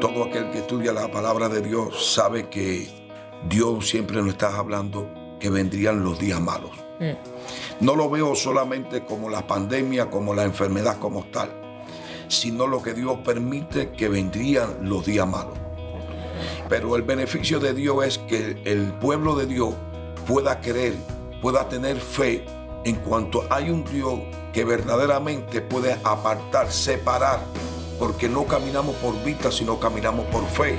Todo aquel que estudia la palabra de Dios sabe que Dios siempre nos está hablando que vendrían los días malos. Mm. No lo veo solamente como la pandemia, como la enfermedad como tal, sino lo que Dios permite que vendrían los días malos. Pero el beneficio de Dios es que el pueblo de Dios pueda creer, pueda tener fe en cuanto hay un Dios que verdaderamente puede apartar, separar, porque no caminamos por vista, sino caminamos por fe.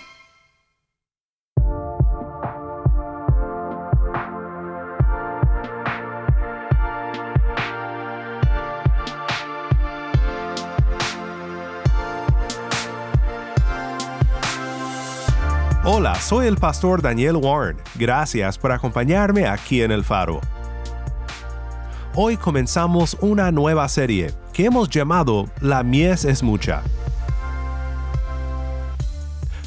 Soy el pastor Daniel Warren. Gracias por acompañarme aquí en el faro. Hoy comenzamos una nueva serie que hemos llamado La mies es mucha.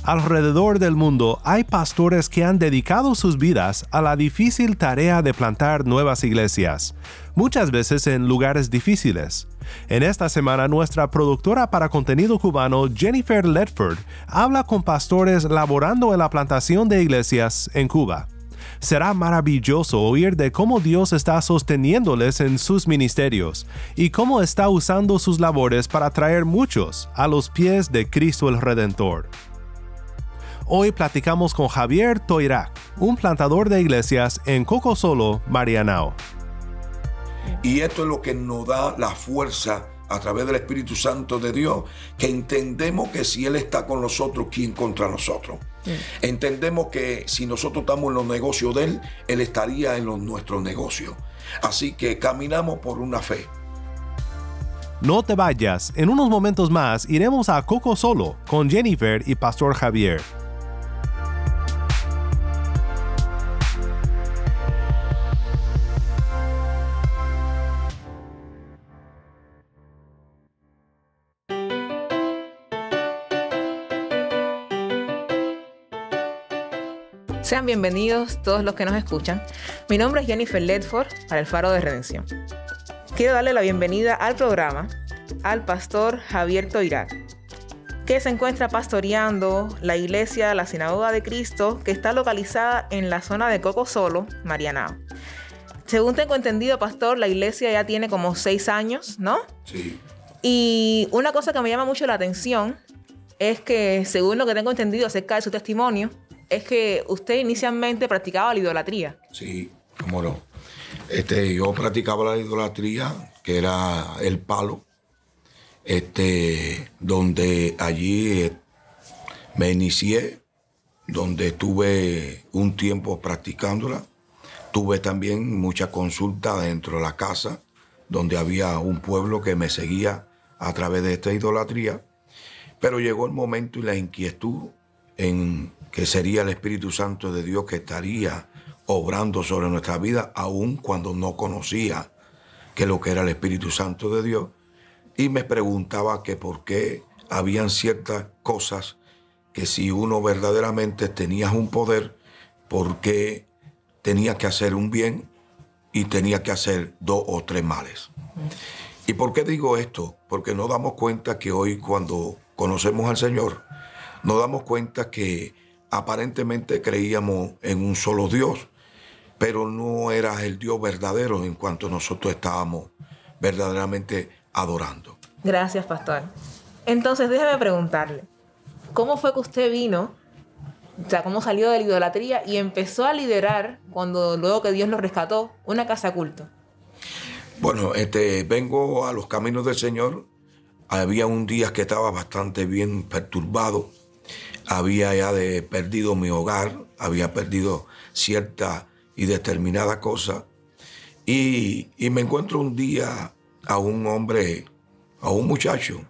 Alrededor del mundo hay pastores que han dedicado sus vidas a la difícil tarea de plantar nuevas iglesias, muchas veces en lugares difíciles. En esta semana nuestra productora para contenido cubano Jennifer Ledford habla con pastores laborando en la plantación de iglesias en Cuba. Será maravilloso oír de cómo Dios está sosteniéndoles en sus ministerios y cómo está usando sus labores para traer muchos a los pies de Cristo el Redentor. Hoy platicamos con Javier Toirac, un plantador de iglesias en Cocosolo, Marianao. Y esto es lo que nos da la fuerza a través del Espíritu Santo de Dios, que entendemos que si Él está con nosotros, ¿quién contra nosotros? Entendemos que si nosotros estamos en los negocios de Él, Él estaría en los, nuestros negocios. Así que caminamos por una fe. No te vayas, en unos momentos más iremos a Coco Solo con Jennifer y Pastor Javier. Bienvenidos todos los que nos escuchan. Mi nombre es Jennifer Ledford para el Faro de Redención. Quiero darle la bienvenida al programa al pastor Javier Toirac, que se encuentra pastoreando la iglesia La Sinagoga de Cristo, que está localizada en la zona de Coco Solo, Marianao. Según tengo entendido, pastor, la iglesia ya tiene como seis años, ¿no? Sí. Y una cosa que me llama mucho la atención es que, según lo que tengo entendido acerca de su testimonio, es que usted inicialmente practicaba la idolatría. Sí, cómo no. Este, yo practicaba la idolatría, que era el palo, este, donde allí eh, me inicié, donde estuve un tiempo practicándola. Tuve también mucha consulta dentro de la casa, donde había un pueblo que me seguía a través de esta idolatría. Pero llegó el momento y la inquietud en que sería el Espíritu Santo de Dios que estaría obrando sobre nuestra vida, aun cuando no conocía que lo que era el Espíritu Santo de Dios. Y me preguntaba que por qué habían ciertas cosas que si uno verdaderamente tenía un poder, ¿por qué tenía que hacer un bien y tenía que hacer dos o tres males? ¿Y por qué digo esto? Porque nos damos cuenta que hoy cuando conocemos al Señor, nos damos cuenta que aparentemente creíamos en un solo Dios, pero no era el Dios verdadero en cuanto nosotros estábamos verdaderamente adorando. Gracias, pastor. Entonces, déjeme preguntarle, ¿cómo fue que usted vino? O sea, ¿cómo salió de la idolatría y empezó a liderar cuando luego que Dios lo rescató una casa culto? Bueno, este, vengo a los caminos del Señor. Había un día que estaba bastante bien perturbado. Había ya perdido mi hogar, había perdido cierta y determinada cosa. Y, y me encuentro un día a un hombre, a un muchacho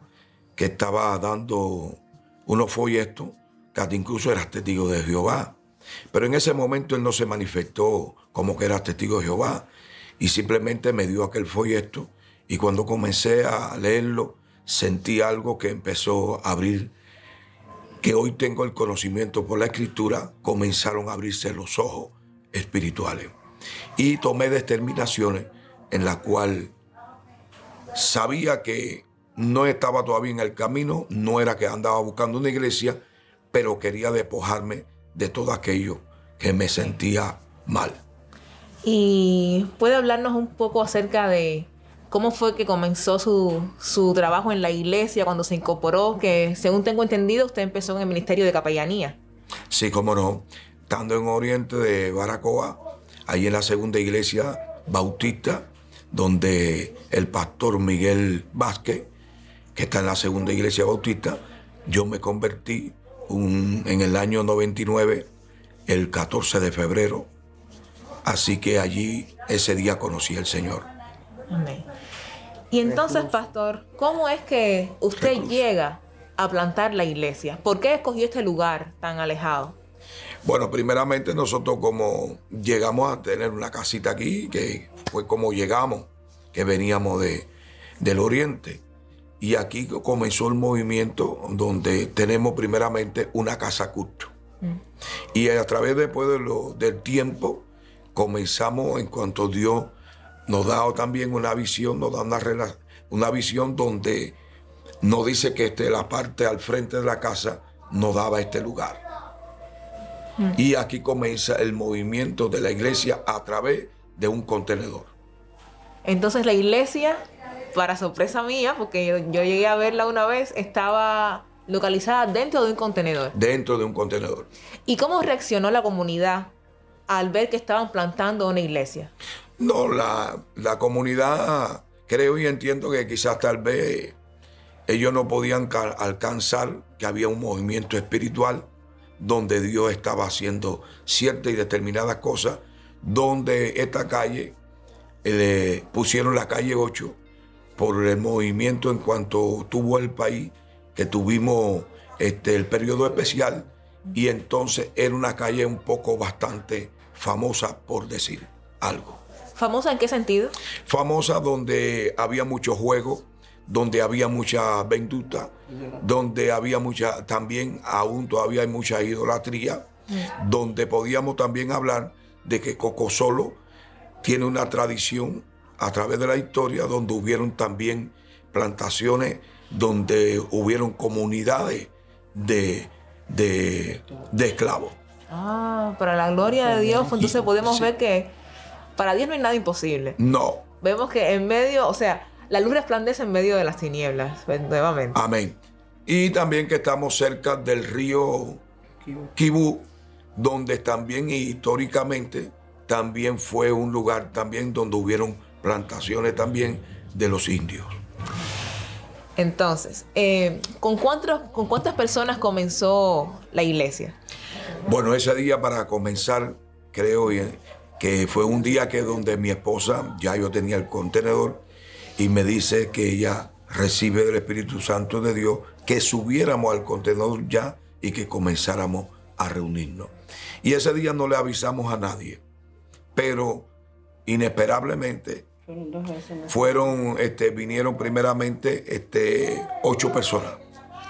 que estaba dando unos folletos, que incluso era testigo de Jehová. Pero en ese momento él no se manifestó como que era testigo de Jehová y simplemente me dio aquel folleto y cuando comencé a leerlo sentí algo que empezó a abrir, que hoy tengo el conocimiento por la escritura, comenzaron a abrirse los ojos espirituales. Y tomé determinaciones en las cuales sabía que no estaba todavía en el camino, no era que andaba buscando una iglesia, pero quería despojarme de todo aquello que me sentía mal. ¿Y puede hablarnos un poco acerca de cómo fue que comenzó su, su, trabajo en la iglesia cuando se incorporó? Que según tengo entendido, usted empezó en el ministerio de capellanía. Sí, cómo no. Estando en Oriente de Baracoa, ahí en la segunda iglesia bautista, donde el pastor Miguel Vázquez, que está en la segunda iglesia bautista, yo me convertí en el año 99, el 14 de febrero. Así que allí ese día conocí al Señor. Amén. Y entonces, pastor, ¿cómo es que usted llega a plantar la iglesia? ¿Por qué escogió este lugar tan alejado? Bueno, primeramente nosotros como llegamos a tener una casita aquí, que fue como llegamos, que veníamos de, del oriente. Y aquí comenzó el movimiento donde tenemos primeramente una casa culto. Mm. Y a través después de lo, del tiempo comenzamos en cuanto Dios nos da también una visión, nos da una, una visión donde nos dice que este, la parte al frente de la casa nos daba este lugar. Mm. Y aquí comienza el movimiento de la iglesia a través de un contenedor. Entonces la iglesia para sorpresa mía, porque yo, llegué a verla una vez, estaba localizada dentro de un contenedor. Dentro de un contenedor. ¿Y cómo reaccionó la comunidad al ver que estaban plantando una iglesia? No, la, la comunidad creo y entiendo que quizás tal vez ellos no podían alcanzar que había un movimiento espiritual donde Dios estaba haciendo ciertas y determinadas cosas, donde esta calle, le pusieron la calle 8 por el movimiento en cuanto tuvo el país, que tuvimos este, el periodo especial, y entonces era una calle un poco bastante famosa, por decir algo. ¿Famosa en qué sentido? Famosa donde había muchos juegos, donde había mucha venduta, donde había mucha, también aún todavía hay mucha idolatría, mm. donde podíamos también hablar de que Coco Solo tiene una tradición a través de la historia donde hubieron también plantaciones, donde hubieron comunidades de, de, esclavos. Ah, para la gloria de Dios, pues entonces podemos ver que para Dios no hay nada imposible. No. Vemos que en medio, o sea, la luz resplandece en medio de las tinieblas, nuevamente. Amén. Y también que estamos cerca del río Kibú, donde también históricamente también fue un lugar también donde hubieron plantaciones también de los indios. Entonces, eh, ¿con, ¿con cuántas personas comenzó la iglesia? Bueno, ese día para comenzar, creo que fue un día que donde mi esposa, ya yo tenía el contenedor, y me dice que ella recibe del Espíritu Santo de Dios que subiéramos al contenedor ya y que comenzáramos a reunirnos. Y ese día no le avisamos a nadie, pero inesperablemente fueron, este, vinieron primeramente este, ocho personas.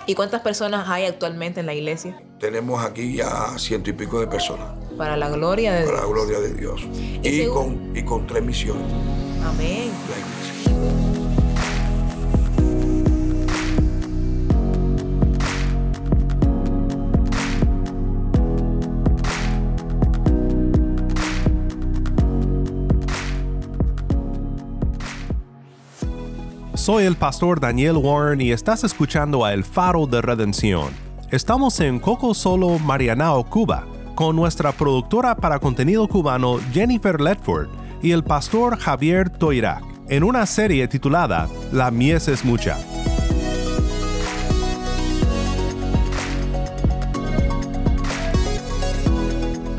¿Y cuántas personas hay actualmente en la iglesia? Tenemos aquí ya ciento y pico de personas. Para la gloria de Dios. Para la gloria de Dios. Y, con, y con tres misiones. Amén. Soy el pastor Daniel Warren y estás escuchando a El Faro de Redención. Estamos en Coco Solo, Marianao, Cuba, con nuestra productora para contenido cubano Jennifer Ledford y el pastor Javier Toirac. en una serie titulada La mies es mucha.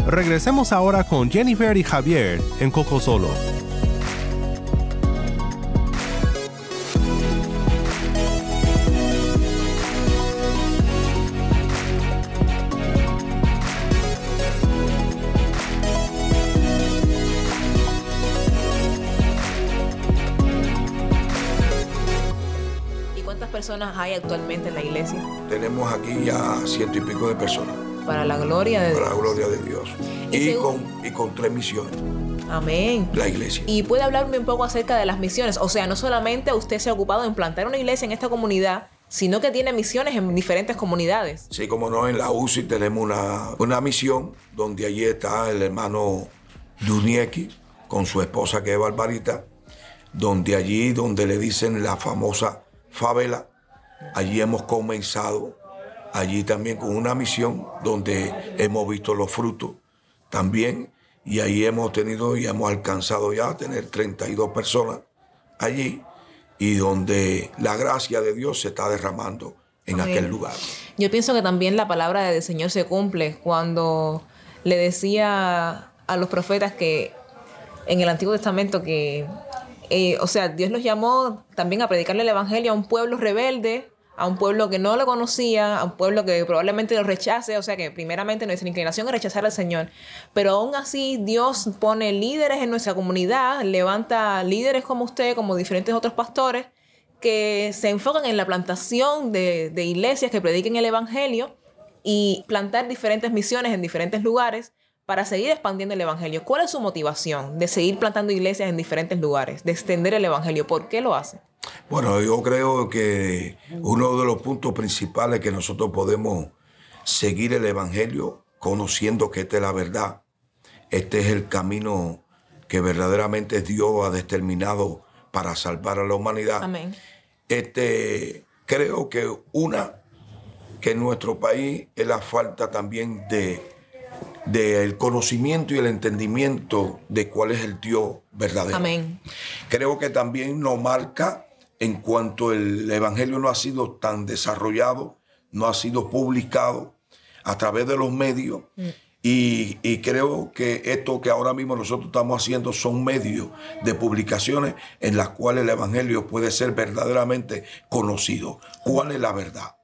Regresemos ahora con Jennifer y Javier en Coco Solo. Cuántas personas hay actualmente en la iglesia? Tenemos aquí ya ciento y pico de personas, Para la gloria de para la Dios. gloria de Dios. Y Y según- con, y con tres misiones, Amén. la iglesia. Y puede hablarme un poco acerca de las misiones. O sea, no solamente usted se ha ocupado en plantar una iglesia en esta comunidad, sino que tiene misiones en diferentes comunidades. Sí, como no, en la UCI tenemos una, una misión donde allí está el hermano Dunieki con su esposa que es Barbarita, donde allí, donde le dicen la famosa favela, allí hemos comenzado, allí también con una misión donde hemos visto los frutos también, y ahí hemos tenido y hemos alcanzado ya a tener 32 personas allí, y donde la gracia de Dios se está derramando en aquel lugar. Yo pienso que también la palabra del Señor se cumple cuando le decía a los profetas que en el Antiguo Testamento que, eh, o sea, Dios los llamó también a predicarle el Evangelio a un pueblo rebelde, a un pueblo que no lo conocía, a un pueblo que probablemente lo rechace, o sea que primeramente nuestra inclinación es rechazar al Señor, pero aún así Dios pone líderes en nuestra comunidad, levanta líderes como usted, como diferentes otros pastores, que se enfocan en la plantación de, de iglesias que prediquen el Evangelio y plantar diferentes misiones en diferentes lugares para seguir expandiendo el Evangelio. ¿Cuál es su motivación de seguir plantando iglesias en diferentes lugares, de extender el Evangelio? ¿Por qué lo hace? Bueno, yo creo que uno de los puntos principales que nosotros podemos seguir el Evangelio, conociendo que esta es la verdad, este es el camino que verdaderamente Dios ha determinado para salvar a la humanidad. Amén. Este, creo que una, que en nuestro país es la falta también de del conocimiento y el entendimiento de cuál es el Dios verdadero. Amén. Creo que también nos marca en cuanto el Evangelio no ha sido tan desarrollado, no ha sido publicado a través de los medios. Y, y creo que esto que ahora mismo nosotros estamos haciendo son medios de publicaciones en las cuales el Evangelio puede ser verdaderamente conocido. ¿Cuál es la verdad?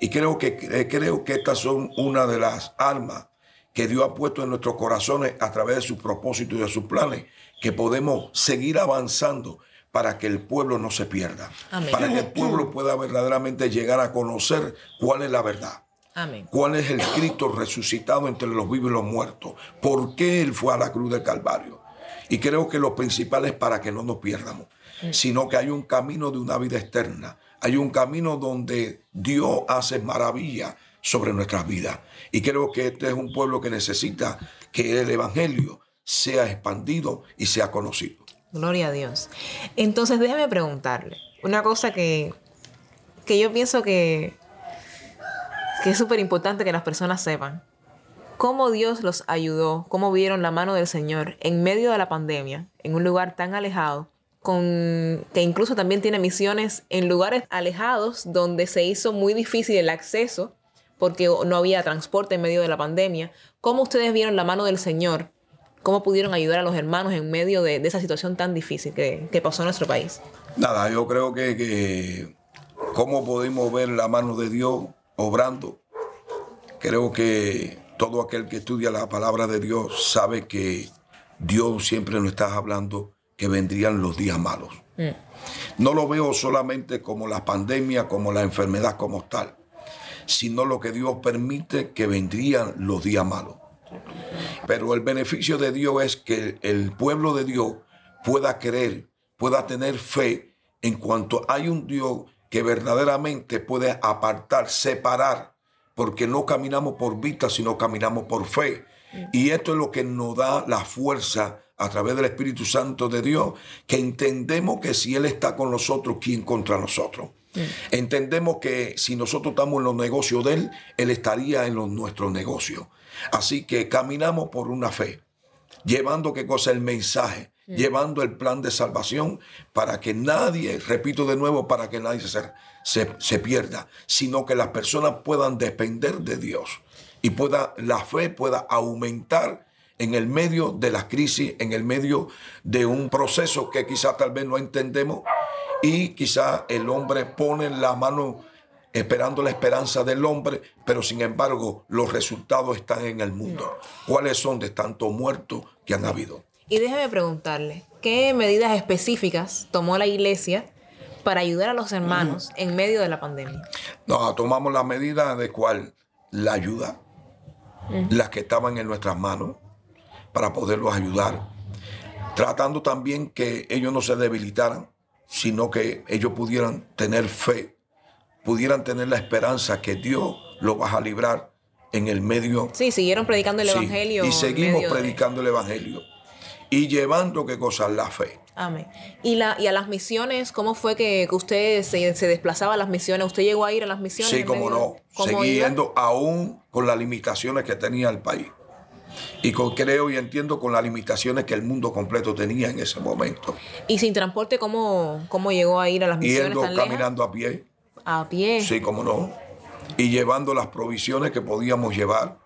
Y creo que, eh, creo que estas son una de las armas que Dios ha puesto en nuestros corazones a través de sus propósitos y de sus planes, que podemos seguir avanzando para que el pueblo no se pierda, Amén. para que el pueblo pueda verdaderamente llegar a conocer cuál es la verdad. Amén. ¿Cuál es el Cristo resucitado entre los vivos y los muertos? ¿Por qué Él fue a la cruz del Calvario? Y creo que lo principal es para que no nos pierdamos, sino que hay un camino de una vida externa. Hay un camino donde Dios hace maravilla sobre nuestras vidas. Y creo que este es un pueblo que necesita que el Evangelio sea expandido y sea conocido. Gloria a Dios. Entonces déjeme preguntarle una cosa que, que yo pienso que, que es súper importante que las personas sepan. ¿Cómo Dios los ayudó? ¿Cómo vieron la mano del Señor en medio de la pandemia, en un lugar tan alejado, con, que incluso también tiene misiones en lugares alejados donde se hizo muy difícil el acceso porque no había transporte en medio de la pandemia? ¿Cómo ustedes vieron la mano del Señor cómo pudieron ayudar a los hermanos en medio de, de esa situación tan difícil que, que, pasó en nuestro país. Nada, yo creo que, que cómo podemos ver la mano de Dios obrando. Creo que todo aquel que estudia la palabra de Dios sabe que Dios siempre nos está hablando que vendrían los días malos. Mm. No lo veo solamente como la pandemia, como la enfermedad como tal, sino lo que Dios permite que vendrían los días malos. Pero el beneficio de Dios es que el pueblo de Dios pueda creer, pueda tener fe en cuanto hay un Dios que verdaderamente puede apartar, separar, porque no caminamos por vista, sino caminamos por fe. Y esto es lo que nos da la fuerza a través del Espíritu Santo de Dios, que entendemos que si Él está con nosotros, ¿quién contra nosotros? Mm. Entendemos que si nosotros estamos en los negocios de Él, Él estaría en los, nuestros negocios. Así que caminamos por una fe, llevando qué cosa el mensaje, llevando el plan de salvación para que nadie, repito de nuevo, para que nadie se, se, se pierda, sino que las personas puedan depender de Dios y pueda, la fe pueda aumentar en el medio de la crisis, en el medio de un proceso que quizá tal vez no entendemos y quizá el hombre pone la mano esperando la esperanza del hombre, pero sin embargo los resultados están en el mundo. ¿Cuáles son de tantos muertos que han habido? Y déjeme preguntarle, ¿qué medidas específicas tomó la iglesia para ayudar a los hermanos en medio de la pandemia? No, tomamos la medida de cuál la ayuda, las que estaban en nuestras manos, para poderlos ayudar, tratando también que ellos no se debilitaran, sino que ellos pudieran tener fe, pudieran tener la esperanza que Dios los va a librar en el medio. Sí, siguieron predicando el Sí, Evangelio. Y seguimos de- predicando el Evangelio. Y llevando que cosas la fe. Amén. ¿Y, la, y a las misiones, cómo fue que, que usted se, se desplazaba a las misiones? ¿Usted llegó a ir a las misiones? Sí, medio- no. ¿Cómo Seguí iba? yendo aún con las limitaciones que tenía el país. Y con, creo y entiendo con las limitaciones que el mundo completo tenía en ese momento. ¿Y sin transporte cómo, cómo llegó a ir a las misiones Yendo, tan caminando a pie. A pie. Sí, como no. Y llevando las provisiones que podíamos llevar.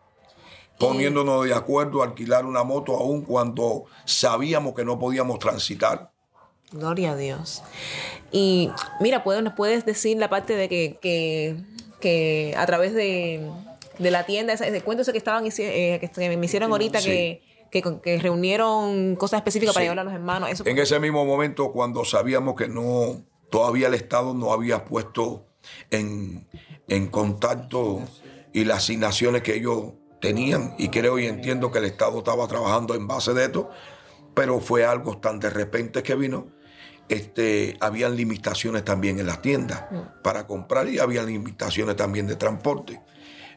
Poniéndonos de acuerdo a alquilar una moto aún cuando sabíamos que no podíamos transitar. Gloria a Dios. Y mira, ¿puedes, ¿nos puedes decir la parte de que, que, que a través de, de la tienda, ese, ese cuento ese que estaban eh, que, me hicieron ahorita, Sí. que, que, que reunieron cosas específicas para Sí. llevarle a los hermanos? Eso, En ese mismo momento, cuando sabíamos que no, todavía el Estado no había puesto en, en contacto y las asignaciones que ellos tenían, y creo y entiendo que el Estado estaba trabajando en base de esto, pero fue algo tan de repente que vino. Este, habían limitaciones también en las tiendas para comprar y había limitaciones también de transporte.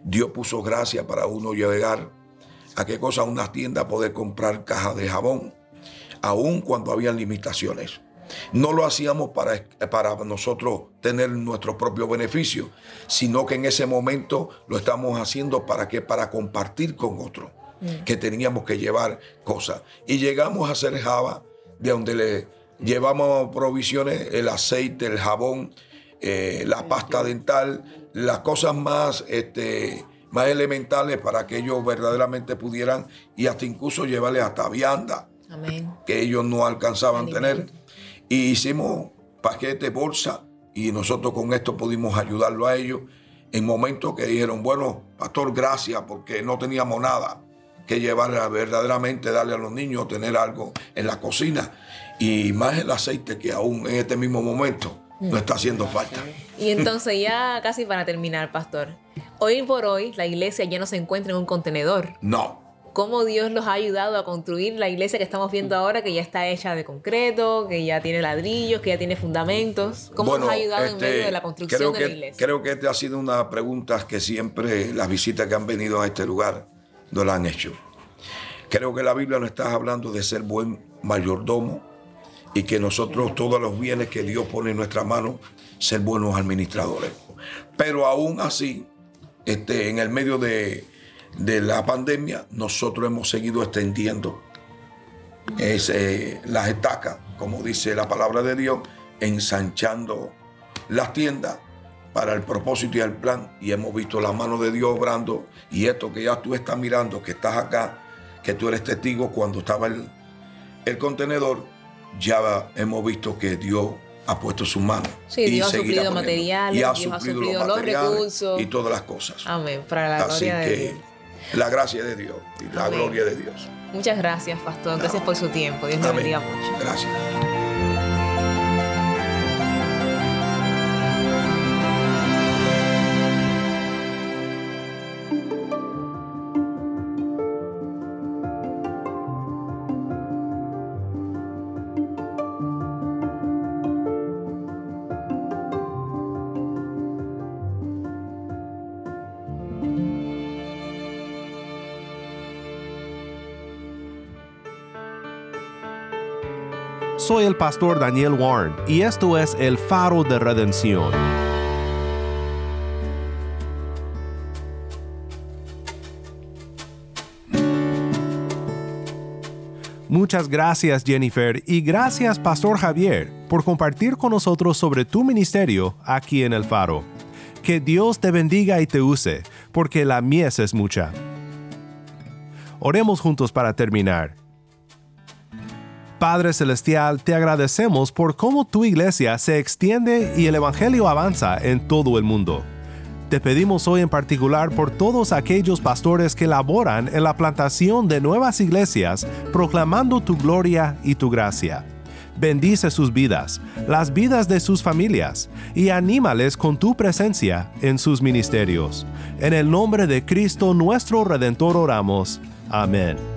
Dios puso gracia para uno llegar a qué cosa, a una tienda, poder comprar cajas de jabón, aun cuando había limitaciones. No lo hacíamos para, para nosotros tener nuestro propio beneficio, sino que en ese momento lo estamos haciendo para que para compartir con otros, que teníamos que llevar cosas. Y llegamos a hacer Java, de donde le llevamos provisiones, el aceite, el jabón, eh, la pasta dental, las cosas más, este, más elementales para que ellos verdaderamente pudieran y hasta incluso llevarles hasta vianda Amén. que ellos no alcanzaban a tener. Y hicimos paquete, bolsa, y nosotros con esto pudimos ayudarlo a ellos en momentos que dijeron, bueno, pastor, gracias, porque no teníamos nada que llevar a verdaderamente darle a los niños, tener algo en la cocina. Y más el aceite que aún en este mismo momento no está haciendo falta. Y entonces ya casi para terminar, pastor. Hoy por hoy la iglesia ya no se encuentra en un contenedor. No, ¿Cómo Dios los ha ayudado a construir la iglesia que estamos viendo ahora, que ya está hecha de concreto, que ya tiene ladrillos, que ya tiene fundamentos? ¿Cómo Bueno, nos ha ayudado en este, medio de la construcción creo de la iglesia? Creo que esta ha sido una pregunta que siempre las visitas que han venido a este lugar nos la han hecho. Creo que la Biblia nos está hablando de ser buen mayordomo y que nosotros todos los bienes que Dios pone en nuestras manos, ser buenos administradores. Pero aún así, este, en el medio de, de la pandemia, nosotros hemos seguido extendiendo es, eh, las estacas, como dice la palabra de Dios, ensanchando las tiendas para el propósito y el plan. Y hemos visto la mano de Dios obrando. Y esto que ya tú estás mirando, que estás acá, que tú eres testigo cuando estaba el, el contenedor, ya hemos visto que Dios ha puesto su mano. Sí, Dios ha suplido materiales, y ha Dios ha suplido los recursos. Y todas las cosas. Amén, para la Así gloria de que Dios. la gracia de Dios y la Amén. gloria de Dios. Muchas gracias, pastor. Gracias por su tiempo. Dios Amén. bendiga mucho. Gracias. Soy el pastor Daniel Warren y esto es El Faro de Redención. Muchas gracias Jennifer y gracias Pastor Javier por compartir con nosotros sobre tu ministerio aquí en el faro. Que Dios te bendiga y te use, porque la mies es mucha. Oremos juntos para terminar. Padre Celestial, te agradecemos por cómo tu iglesia se extiende y el Evangelio avanza en todo el mundo. Te pedimos hoy en particular por todos aquellos pastores que laboran en la plantación de nuevas iglesias, proclamando tu gloria y tu gracia. Bendice sus vidas, las vidas de sus familias, y anímales con tu presencia en sus ministerios. En el nombre de Cristo nuestro Redentor oramos. Amén.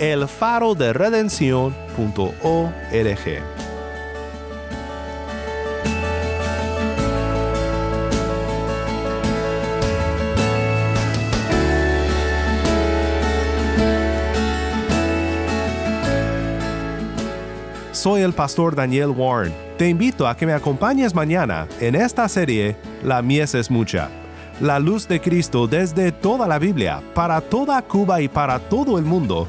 elfaroderedención.org. Soy el pastor Daniel Warren. Te invito a que me acompañes mañana en esta serie La mies es mucha la luz de Cristo desde toda la Biblia, para toda Cuba y para todo el mundo,